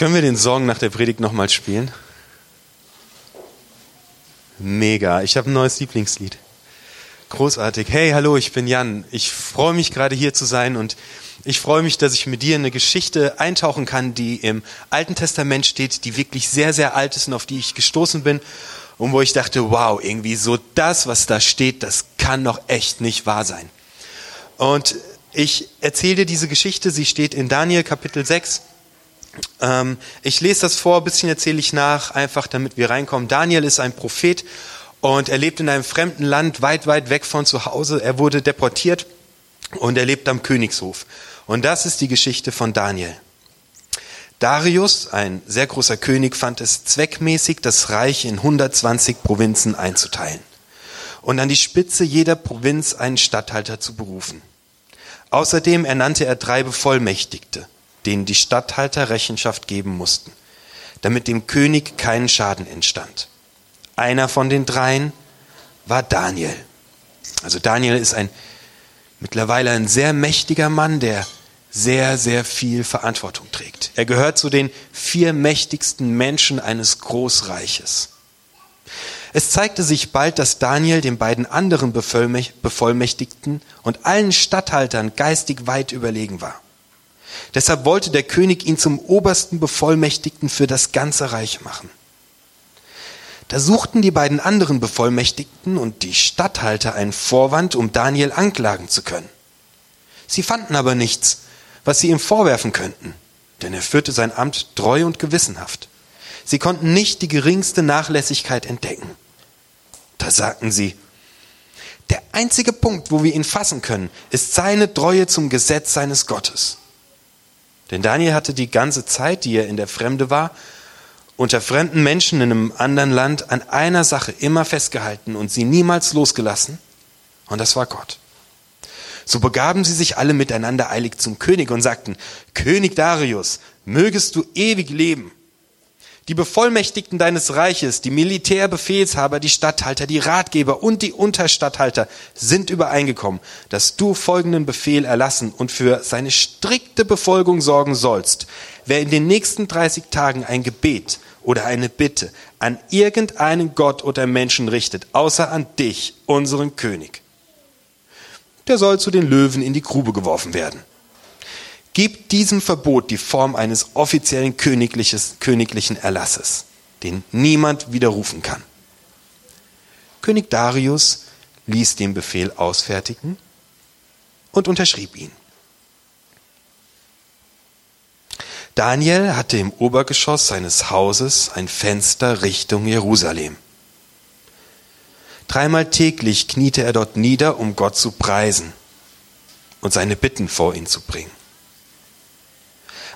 Können wir den Song nach der Predigt nochmal spielen? Mega. Ich habe ein neues Lieblingslied. Großartig. Hey, hallo, ich bin Jan. Ich freue mich gerade hier zu sein und ich freue mich, dass ich mit dir in eine Geschichte eintauchen kann, die im Alten Testament steht, die wirklich sehr, sehr alt ist und auf die ich gestoßen bin und wo ich dachte, wow, irgendwie so das, was da steht, das kann doch echt nicht wahr sein. Und ich erzähle dir diese Geschichte, sie steht in Daniel Kapitel 6. Ähm, ich lese das vor, ein bisschen erzähle ich nach, einfach damit wir reinkommen. Daniel ist ein Prophet und er lebt in einem fremden Land, weit, weit weg von zu Hause. Er wurde deportiert und er lebt am Königshof. Und das ist die Geschichte von Daniel. Darius, ein sehr großer König, fand es zweckmäßig, das Reich in 120 Provinzen einzuteilen und an die Spitze jeder Provinz einen Statthalter zu berufen. Außerdem ernannte er drei Bevollmächtigte, denen die Statthalter Rechenschaft geben mussten, damit dem König kein Schaden entstand. Einer von den dreien war Daniel. Also Daniel ist ein mittlerweile ein sehr mächtiger Mann, der sehr, sehr viel Verantwortung trägt. Er gehört zu den vier mächtigsten Menschen eines Großreiches. Es zeigte sich bald, dass Daniel den beiden anderen Bevollmächtigten und allen Statthaltern geistig weit überlegen war. Deshalb wollte der König ihn zum obersten Bevollmächtigten für das ganze Reich machen. Da suchten die beiden anderen Bevollmächtigten und die Statthalter einen Vorwand, um Daniel anklagen zu können. Sie fanden aber nichts, was sie ihm vorwerfen könnten, denn er führte sein Amt treu und gewissenhaft. Sie konnten nicht die geringste Nachlässigkeit entdecken. Da sagten sie, der einzige Punkt, wo wir ihn fassen können, ist seine Treue zum Gesetz seines Gottes. Denn Daniel hatte die ganze Zeit, die er in der Fremde war, unter fremden Menschen in einem anderen Land an einer Sache immer festgehalten und sie niemals losgelassen, und das war Gott. So begaben sie sich alle miteinander eilig zum König und sagten, König Darius, mögest du ewig leben. Die Bevollmächtigten deines Reiches, die Militärbefehlshaber, die Statthalter, die Ratgeber und die Unterstatthalter sind übereingekommen, dass du folgenden Befehl erlassen und für seine strikte Befolgung sorgen sollst. Wer in den nächsten 30 Tagen ein Gebet oder eine Bitte an irgendeinen Gott oder Menschen richtet, außer an dich, unseren König, der soll zu den Löwen in die Grube geworfen werden. Gib diesem Verbot die Form eines offiziellen königlichen Erlasses, den niemand widerrufen kann. König Darius ließ den Befehl ausfertigen und unterschrieb ihn. Daniel hatte im Obergeschoss seines Hauses ein Fenster Richtung Jerusalem. Dreimal täglich kniete er dort nieder, um Gott zu preisen und seine Bitten vor ihn zu bringen.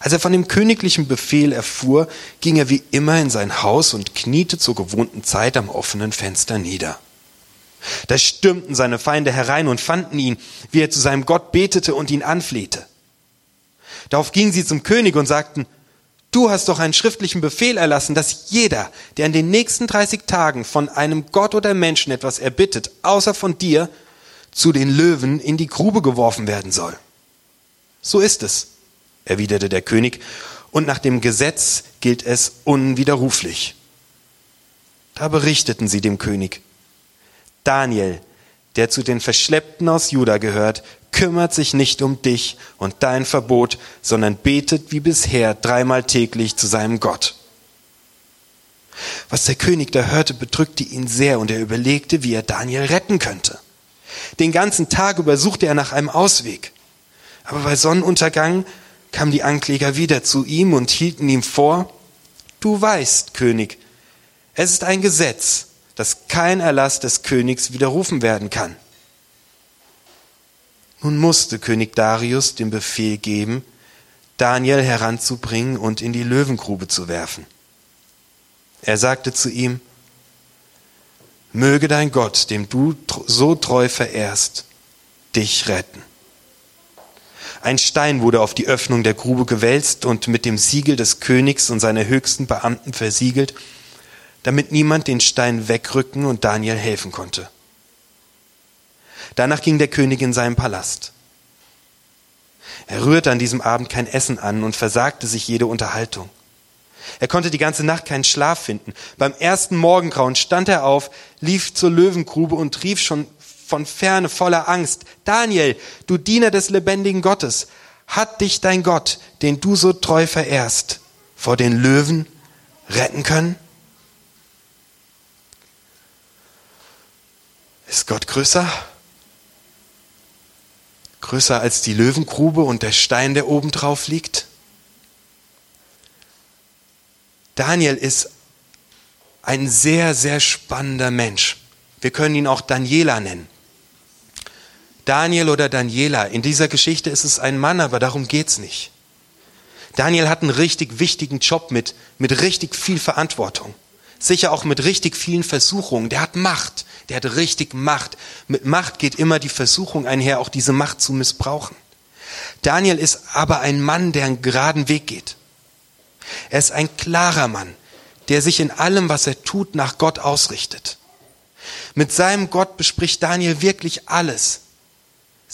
Als er von dem königlichen Befehl erfuhr, ging er wie immer in sein Haus und kniete zur gewohnten Zeit am offenen Fenster nieder. Da stürmten seine Feinde herein und fanden ihn, wie er zu seinem Gott betete und ihn anflehte. Darauf gingen sie zum König und sagten, du hast doch einen schriftlichen Befehl erlassen, dass jeder, der in den nächsten 30 Tagen von einem Gott oder Menschen etwas erbittet, außer von dir, zu den Löwen in die Grube geworfen werden soll. So ist es, erwiderte der König, und nach dem Gesetz gilt es unwiderruflich. Da berichteten sie dem König, Daniel, der zu den Verschleppten aus Juda gehört, kümmert sich nicht um dich und dein Verbot, sondern betet wie bisher dreimal täglich zu seinem Gott. Was der König da hörte, bedrückte ihn sehr und er überlegte, wie er Daniel retten könnte. Den ganzen Tag über suchte er nach einem Ausweg. Aber bei Sonnenuntergang kamen die Ankläger wieder zu ihm und hielten ihm vor, du weißt, König, es ist ein Gesetz, dass kein Erlass des Königs widerrufen werden kann. Nun musste König Darius den Befehl geben, Daniel heranzubringen und in die Löwengrube zu werfen. Er sagte zu ihm, Möge dein Gott, dem du so treu verehrst, dich retten. Ein Stein wurde auf die Öffnung der Grube gewälzt und mit dem Siegel des Königs und seiner höchsten Beamten versiegelt, damit niemand den Stein wegrücken und Daniel helfen konnte. Danach ging der König in seinen Palast. Er rührte an diesem Abend kein Essen an und versagte sich jede Unterhaltung. Er konnte die ganze Nacht keinen Schlaf finden. Beim ersten Morgengrauen stand er auf, lief zur Löwengrube und rief schon von ferne voller Angst, Daniel, du Diener des lebendigen Gottes, hat dich dein Gott, den du so treu verehrst, vor den Löwen retten können? Ist Gott größer? Größer als die Löwengrube und der Stein, der oben drauf liegt? Daniel ist ein sehr, sehr spannender Mensch. Wir können ihn auch Daniela nennen. Daniel oder Daniela, in dieser Geschichte ist es ein Mann, aber darum geht's nicht. Daniel hat einen richtig wichtigen Job mit, mit richtig viel Verantwortung. Sicher auch mit richtig vielen Versuchungen. Der hat Macht. Der hat richtig Macht. Mit Macht geht immer die Versuchung einher, auch diese Macht zu missbrauchen. Daniel ist aber ein Mann, der einen geraden Weg geht. Er ist ein klarer Mann, der sich in allem, was er tut, nach Gott ausrichtet. Mit seinem Gott bespricht Daniel wirklich alles.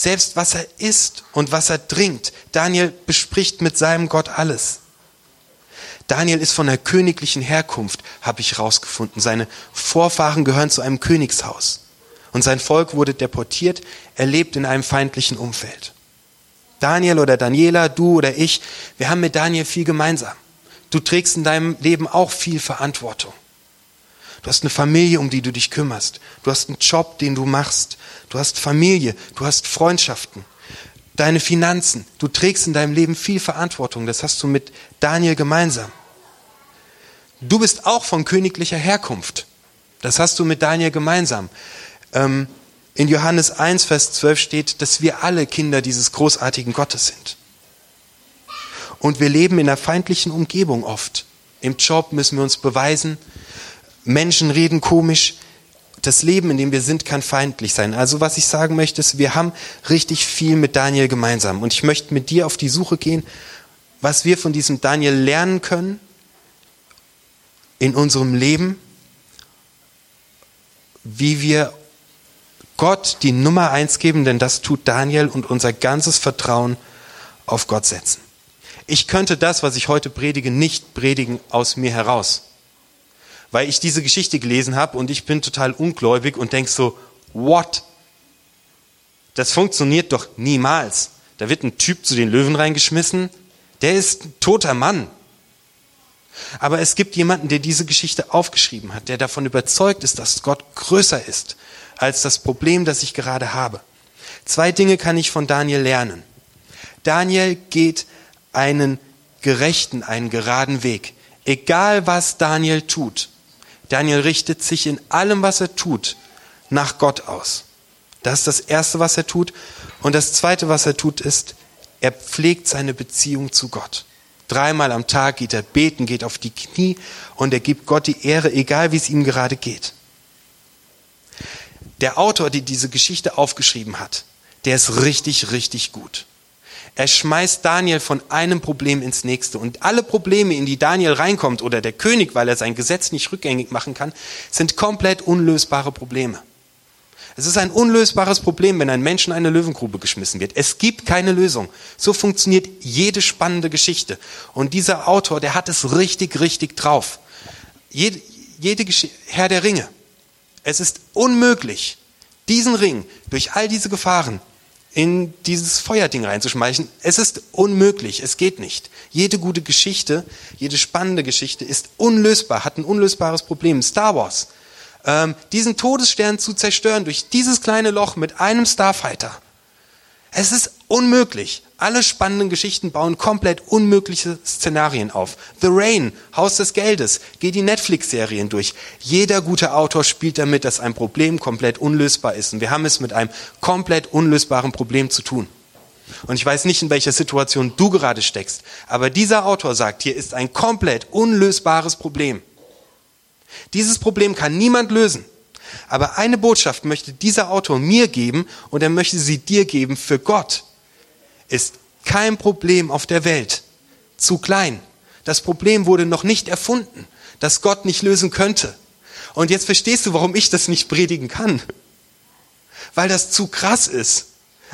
Selbst was er isst und was er trinkt. Daniel bespricht mit seinem Gott alles. Daniel ist von der königlichen Herkunft, habe ich herausgefunden. Seine Vorfahren gehören zu einem Königshaus. Und sein Volk wurde deportiert, er lebt in einem feindlichen Umfeld. Daniel oder Daniela, du oder ich, wir haben mit Daniel viel gemeinsam. Du trägst in deinem Leben auch viel Verantwortung. Du hast eine Familie, um die du dich kümmerst. Du hast einen Job, den du machst. Du hast Familie. Du hast Freundschaften. Deine Finanzen. Du trägst in deinem Leben viel Verantwortung. Das hast du mit Daniel gemeinsam. Du bist auch von königlicher Herkunft. Das hast du mit Daniel gemeinsam. Ähm, in Johannes 1, Vers 12 steht, dass wir alle Kinder dieses großartigen Gottes sind. Und wir leben in einer feindlichen Umgebung oft. Im Job müssen wir uns beweisen. Menschen reden komisch. Das Leben, in dem wir sind, kann feindlich sein. Also was ich sagen möchte, ist, wir haben richtig viel mit Daniel gemeinsam. Und ich möchte mit dir auf die Suche gehen, was wir von diesem Daniel lernen können in unserem Leben, wie wir Gott die Nummer eins geben, denn das tut Daniel und unser ganzes Vertrauen auf Gott setzen. Ich könnte das, was ich heute predige, nicht predigen aus mir heraus. Weil ich diese Geschichte gelesen habe und ich bin total ungläubig und denk so, what? Das funktioniert doch niemals. Da wird ein Typ zu den Löwen reingeschmissen, der ist ein toter Mann. Aber es gibt jemanden, der diese Geschichte aufgeschrieben hat, der davon überzeugt ist, dass Gott größer ist als das Problem, das ich gerade habe. Zwei Dinge kann ich von Daniel lernen. Daniel geht einen gerechten, einen geraden Weg. Egal was Daniel tut. Daniel richtet sich in allem, was er tut, nach Gott aus. Das ist das Erste, was er tut. Und das Zweite, was er tut, ist, er pflegt seine Beziehung zu Gott. Dreimal am Tag geht er beten, geht auf die Knie und er gibt Gott die Ehre, egal wie es ihm gerade geht. Der Autor, der diese Geschichte aufgeschrieben hat, der ist richtig, richtig gut. Er schmeißt Daniel von einem Problem ins nächste. Und alle Probleme, in die Daniel reinkommt, oder der König, weil er sein Gesetz nicht rückgängig machen kann, sind komplett unlösbare Probleme. Es ist ein unlösbares Problem, wenn ein Mensch in eine Löwengrube geschmissen wird. Es gibt keine Lösung. So funktioniert jede spannende Geschichte. Und dieser Autor, der hat es richtig, richtig drauf. Jede, jede Herr der Ringe. Es ist unmöglich, diesen Ring durch all diese Gefahren in dieses Feuerding reinzuschmeißen. Es ist unmöglich, es geht nicht. Jede gute Geschichte, jede spannende Geschichte ist unlösbar, hat ein unlösbares Problem. Star Wars, ähm, diesen Todesstern zu zerstören durch dieses kleine Loch mit einem Starfighter. Es ist unmöglich. Alle spannenden Geschichten bauen komplett unmögliche Szenarien auf. The Rain, Haus des Geldes, geht die Netflix-Serien durch. Jeder gute Autor spielt damit, dass ein Problem komplett unlösbar ist. Und wir haben es mit einem komplett unlösbaren Problem zu tun. Und ich weiß nicht, in welcher Situation du gerade steckst, aber dieser Autor sagt, hier ist ein komplett unlösbares Problem. Dieses Problem kann niemand lösen. Aber eine Botschaft möchte dieser Autor mir geben und er möchte sie dir geben. Für Gott ist kein Problem auf der Welt zu klein. Das Problem wurde noch nicht erfunden, das Gott nicht lösen könnte. Und jetzt verstehst du, warum ich das nicht predigen kann. Weil das zu krass ist.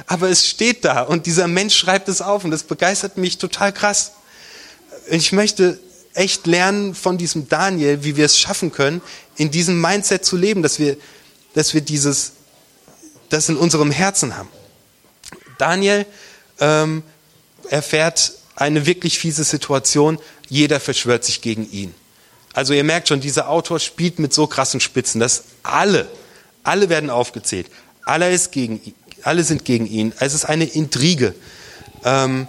Aber es steht da und dieser Mensch schreibt es auf und das begeistert mich total krass. Ich möchte echt lernen von diesem Daniel, wie wir es schaffen können, in diesem Mindset zu leben, dass wir, dass wir dieses, das in unserem Herzen haben. Daniel ähm, erfährt eine wirklich fiese Situation. Jeder verschwört sich gegen ihn. Also ihr merkt schon, dieser Autor spielt mit so krassen Spitzen, dass alle, alle werden aufgezählt. Alle, ist gegen, alle sind gegen ihn. Es ist eine Intrige. Ähm,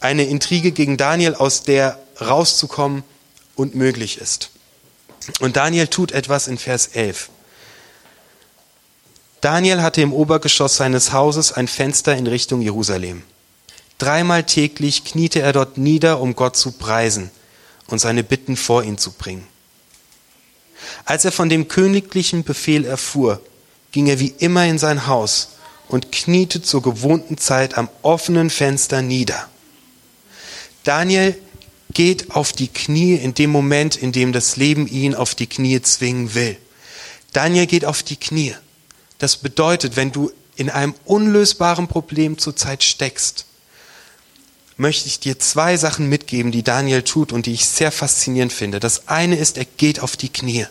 eine Intrige gegen Daniel, aus der rauszukommen unmöglich ist. Und Daniel tut etwas in Vers 11. Daniel hatte im Obergeschoss seines Hauses ein Fenster in Richtung Jerusalem. Dreimal täglich kniete er dort nieder, um Gott zu preisen und seine Bitten vor ihn zu bringen. Als er von dem königlichen Befehl erfuhr, ging er wie immer in sein Haus und kniete zur gewohnten Zeit am offenen Fenster nieder. Daniel geht auf die Knie in dem Moment, in dem das Leben ihn auf die Knie zwingen will. Daniel geht auf die Knie. Das bedeutet, wenn du in einem unlösbaren Problem zurzeit steckst, möchte ich dir zwei Sachen mitgeben, die Daniel tut und die ich sehr faszinierend finde. Das eine ist, er geht auf die Knie.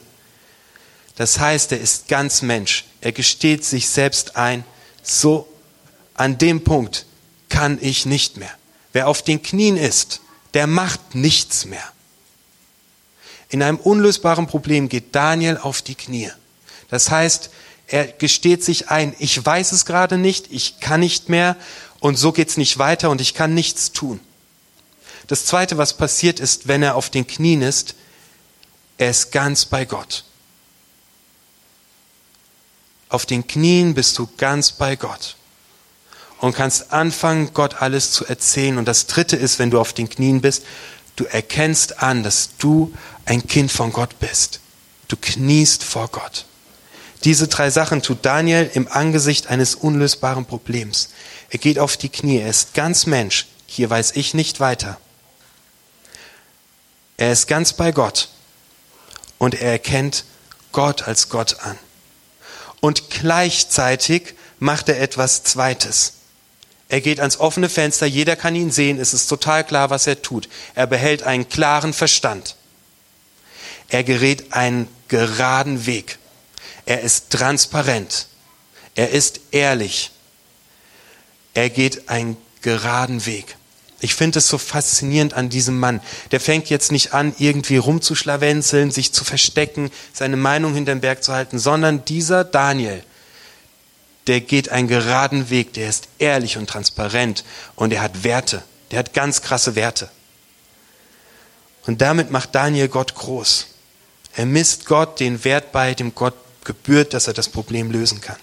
Das heißt, er ist ganz Mensch. Er gesteht sich selbst ein, so an dem Punkt kann ich nicht mehr. Wer auf den Knien ist, der macht nichts mehr. In einem unlösbaren Problem geht Daniel auf die Knie. Das heißt, er gesteht sich ein, ich weiß es gerade nicht, ich kann nicht mehr und so geht's nicht weiter und ich kann nichts tun. Das zweite, was passiert ist, wenn er auf den Knien ist, er ist ganz bei Gott. Auf den Knien bist du ganz bei Gott und kannst anfangen, Gott alles zu erzählen. Und das Dritte ist, wenn du auf den Knien bist, du erkennst an, dass du ein Kind von Gott bist. Du kniest vor Gott. Diese drei Sachen tut Daniel im Angesicht eines unlösbaren Problems. Er geht auf die Knie, er ist ganz Mensch. Hier weiß ich nicht weiter. Er ist ganz bei Gott und er erkennt Gott als Gott an. Und gleichzeitig macht er etwas Zweites. Er geht ans offene Fenster, jeder kann ihn sehen, es ist total klar, was er tut. Er behält einen klaren Verstand. Er gerät einen geraden Weg. Er ist transparent. Er ist ehrlich. Er geht einen geraden Weg. Ich finde es so faszinierend an diesem Mann. Der fängt jetzt nicht an, irgendwie rumzuschlawenzeln, sich zu verstecken, seine Meinung hinterm Berg zu halten, sondern dieser Daniel, der geht einen geraden Weg, der ist ehrlich und transparent und er hat Werte, der hat ganz krasse Werte. Und damit macht Daniel Gott groß. Er misst Gott den Wert bei, dem Gott gebührt, dass er das Problem lösen kann.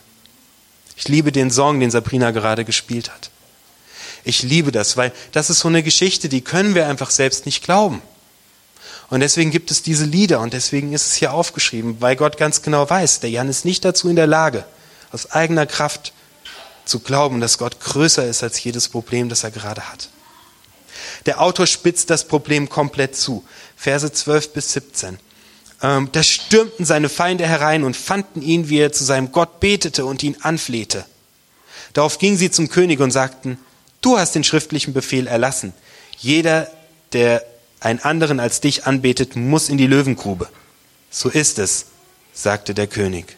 Ich liebe den Song, den Sabrina gerade gespielt hat. Ich liebe das, weil das ist so eine Geschichte, die können wir einfach selbst nicht glauben. Und deswegen gibt es diese Lieder und deswegen ist es hier aufgeschrieben, weil Gott ganz genau weiß, der Jan ist nicht dazu in der Lage, aus eigener Kraft zu glauben, dass Gott größer ist als jedes Problem, das er gerade hat. Der Autor spitzt das Problem komplett zu. Verse 12 bis 17. Ähm, da stürmten seine Feinde herein und fanden ihn, wie er zu seinem Gott betete und ihn anflehte. Darauf gingen sie zum König und sagten, du hast den schriftlichen Befehl erlassen. Jeder, der einen anderen als dich anbetet, muss in die Löwengrube. So ist es, sagte der König.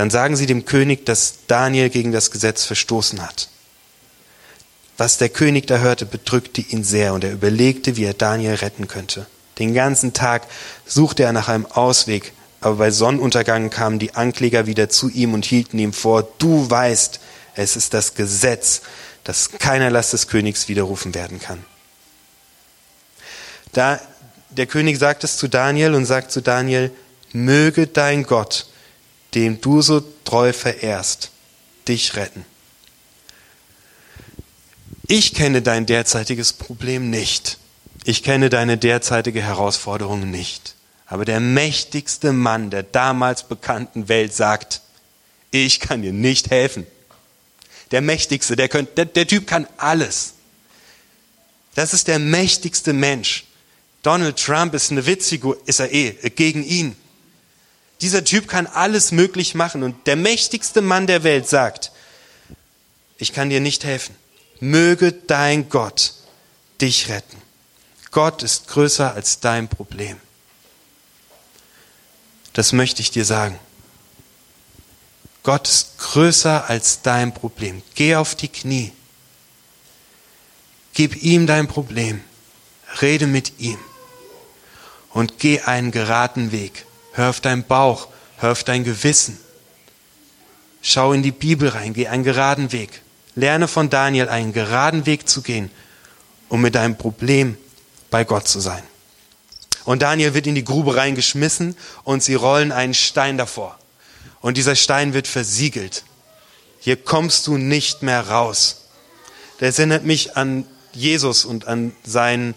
dann sagen sie dem König, dass Daniel gegen das Gesetz verstoßen hat. Was der König da hörte, bedrückte ihn sehr und er überlegte, wie er Daniel retten könnte. Den ganzen Tag suchte er nach einem Ausweg, aber bei Sonnenuntergang kamen die Ankläger wieder zu ihm und hielten ihm vor, du weißt, es ist das Gesetz, dass keiner Last des Königs widerrufen werden kann. Da der König sagt es zu Daniel und sagt zu Daniel, möge dein Gott dem du so treu verehrst, dich retten. Ich kenne dein derzeitiges Problem nicht. Ich kenne deine derzeitige Herausforderung nicht. Aber der mächtigste Mann der damals bekannten Welt sagt, ich kann dir nicht helfen. Der mächtigste, der, könnt, der, der Typ kann alles. Das ist der mächtigste Mensch. Donald Trump ist eine Witzfigur, ist er eh, gegen ihn. Dieser Typ kann alles möglich machen und der mächtigste Mann der Welt sagt, ich kann dir nicht helfen. Möge dein Gott dich retten. Gott ist größer als dein Problem. Das möchte ich dir sagen. Gott ist größer als dein Problem. Geh auf die Knie. Gib ihm dein Problem. Rede mit ihm. Und geh einen geraden Weg. Hör auf deinen Bauch. Hör auf dein Gewissen. Schau in die Bibel rein. Geh einen geraden Weg. Lerne von Daniel einen geraden Weg zu gehen, um mit deinem Problem bei Gott zu sein. Und Daniel wird in die Grube reingeschmissen und sie rollen einen Stein davor. Und dieser Stein wird versiegelt. Hier kommst du nicht mehr raus. Das erinnert mich an Jesus und an seinen,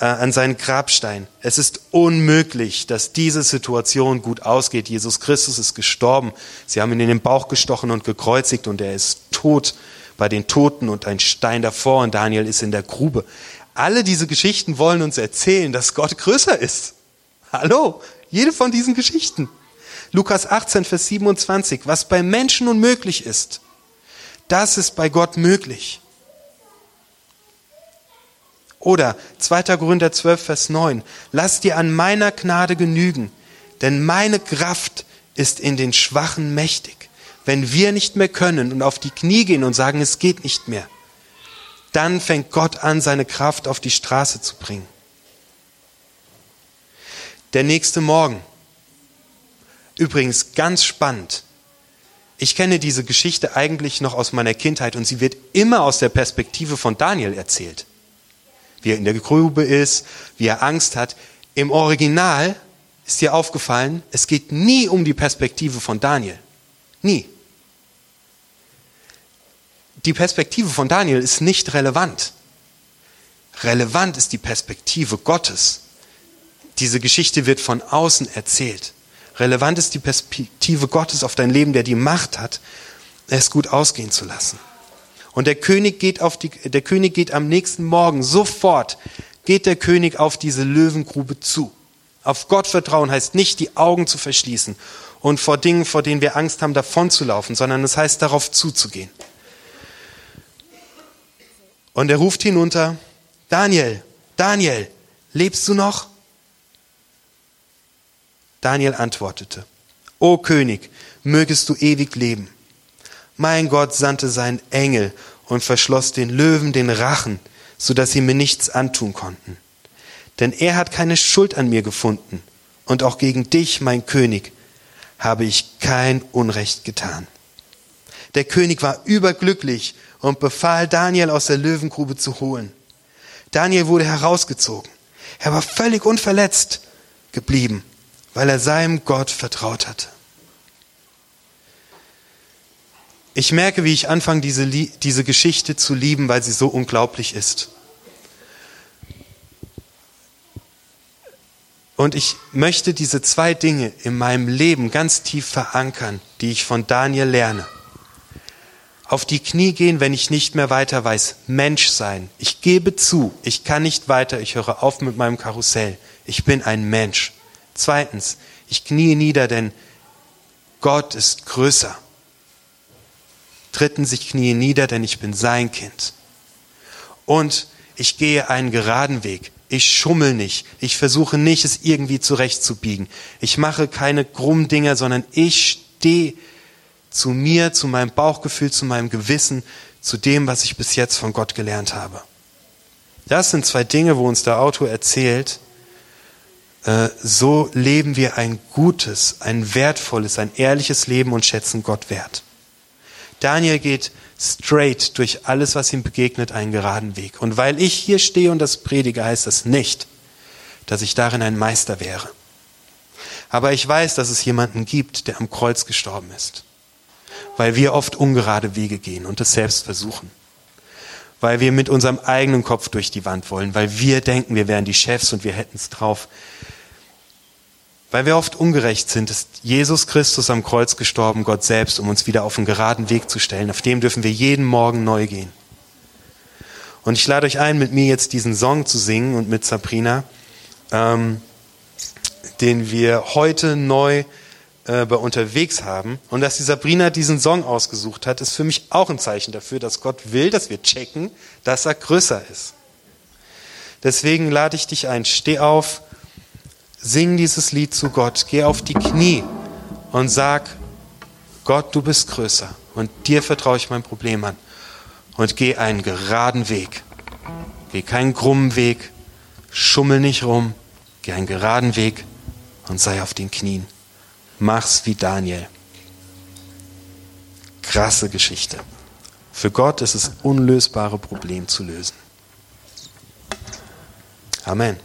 äh, an seinen Grabstein. Es ist unmöglich, dass diese Situation gut ausgeht. Jesus Christus ist gestorben. Sie haben ihn in den Bauch gestochen und gekreuzigt und er ist tot bei den Toten und ein Stein davor und Daniel ist in der Grube. Alle diese Geschichten wollen uns erzählen, dass Gott größer ist. Hallo, jede von diesen Geschichten. Lukas 18, Vers 27, was bei Menschen unmöglich ist, das ist bei Gott möglich. Oder 2. Korinther 12, Vers 9, lass dir an meiner Gnade genügen, denn meine Kraft ist in den Schwachen mächtig. Wenn wir nicht mehr können und auf die Knie gehen und sagen, es geht nicht mehr, dann fängt Gott an, seine Kraft auf die Straße zu bringen. Der nächste Morgen. Übrigens ganz spannend. Ich kenne diese Geschichte eigentlich noch aus meiner Kindheit und sie wird immer aus der Perspektive von Daniel erzählt. Wie er in der Grube ist, wie er Angst hat. Im Original ist dir aufgefallen, es geht nie um die Perspektive von Daniel. Nie die Perspektive von Daniel ist nicht relevant. Relevant ist die Perspektive Gottes. Diese Geschichte wird von außen erzählt. Relevant ist die Perspektive Gottes auf dein Leben, der die Macht hat, es gut ausgehen zu lassen. Und der König geht auf die, der König geht am nächsten Morgen sofort, geht der König auf diese Löwengrube zu. Auf Gott vertrauen heißt nicht, die Augen zu verschließen und vor Dingen, vor denen wir Angst haben, davonzulaufen, sondern es heißt, darauf zuzugehen. Und er ruft hinunter, Daniel, Daniel, lebst du noch? Daniel antwortete, O König, mögest du ewig leben. Mein Gott sandte seinen Engel und verschloss den Löwen den Rachen, so dass sie mir nichts antun konnten. Denn er hat keine Schuld an mir gefunden, und auch gegen dich, mein König, habe ich kein Unrecht getan. Der König war überglücklich und befahl Daniel aus der Löwengrube zu holen. Daniel wurde herausgezogen. Er war völlig unverletzt geblieben, weil er seinem Gott vertraut hatte. Ich merke, wie ich anfange, diese, diese Geschichte zu lieben, weil sie so unglaublich ist. Und ich möchte diese zwei Dinge in meinem Leben ganz tief verankern, die ich von Daniel lerne auf die Knie gehen, wenn ich nicht mehr weiter weiß. Mensch sein. Ich gebe zu, ich kann nicht weiter, ich höre auf mit meinem Karussell. Ich bin ein Mensch. Zweitens, ich knie nieder, denn Gott ist größer. Drittens, ich knie nieder, denn ich bin sein Kind. Und ich gehe einen geraden Weg. Ich schummel nicht. Ich versuche nicht, es irgendwie zurechtzubiegen. Ich mache keine krummen Dinger, sondern ich stehe zu mir, zu meinem Bauchgefühl, zu meinem Gewissen, zu dem, was ich bis jetzt von Gott gelernt habe. Das sind zwei Dinge, wo uns der Autor erzählt, äh, so leben wir ein gutes, ein wertvolles, ein ehrliches Leben und schätzen Gott wert. Daniel geht straight durch alles, was ihm begegnet, einen geraden Weg. Und weil ich hier stehe und das predige, heißt das nicht, dass ich darin ein Meister wäre. Aber ich weiß, dass es jemanden gibt, der am Kreuz gestorben ist weil wir oft ungerade Wege gehen und es selbst versuchen. Weil wir mit unserem eigenen Kopf durch die Wand wollen, weil wir denken, wir wären die Chefs und wir hätten es drauf. Weil wir oft ungerecht sind, ist Jesus Christus am Kreuz gestorben, Gott selbst, um uns wieder auf einen geraden Weg zu stellen. Auf dem dürfen wir jeden Morgen neu gehen. Und ich lade euch ein, mit mir jetzt diesen Song zu singen und mit Sabrina, ähm, den wir heute neu äh, bei unterwegs haben. Und dass die Sabrina diesen Song ausgesucht hat, ist für mich auch ein Zeichen dafür, dass Gott will, dass wir checken, dass er größer ist. Deswegen lade ich dich ein, steh auf, sing dieses Lied zu Gott, geh auf die Knie und sag, Gott, du bist größer und dir vertraue ich mein Problem an. Und geh einen geraden Weg. Geh keinen krummen Weg, schummel nicht rum, geh einen geraden Weg und sei auf den Knien. Mach's wie Daniel. Krasse Geschichte. Für Gott ist es unlösbare Problem zu lösen. Amen.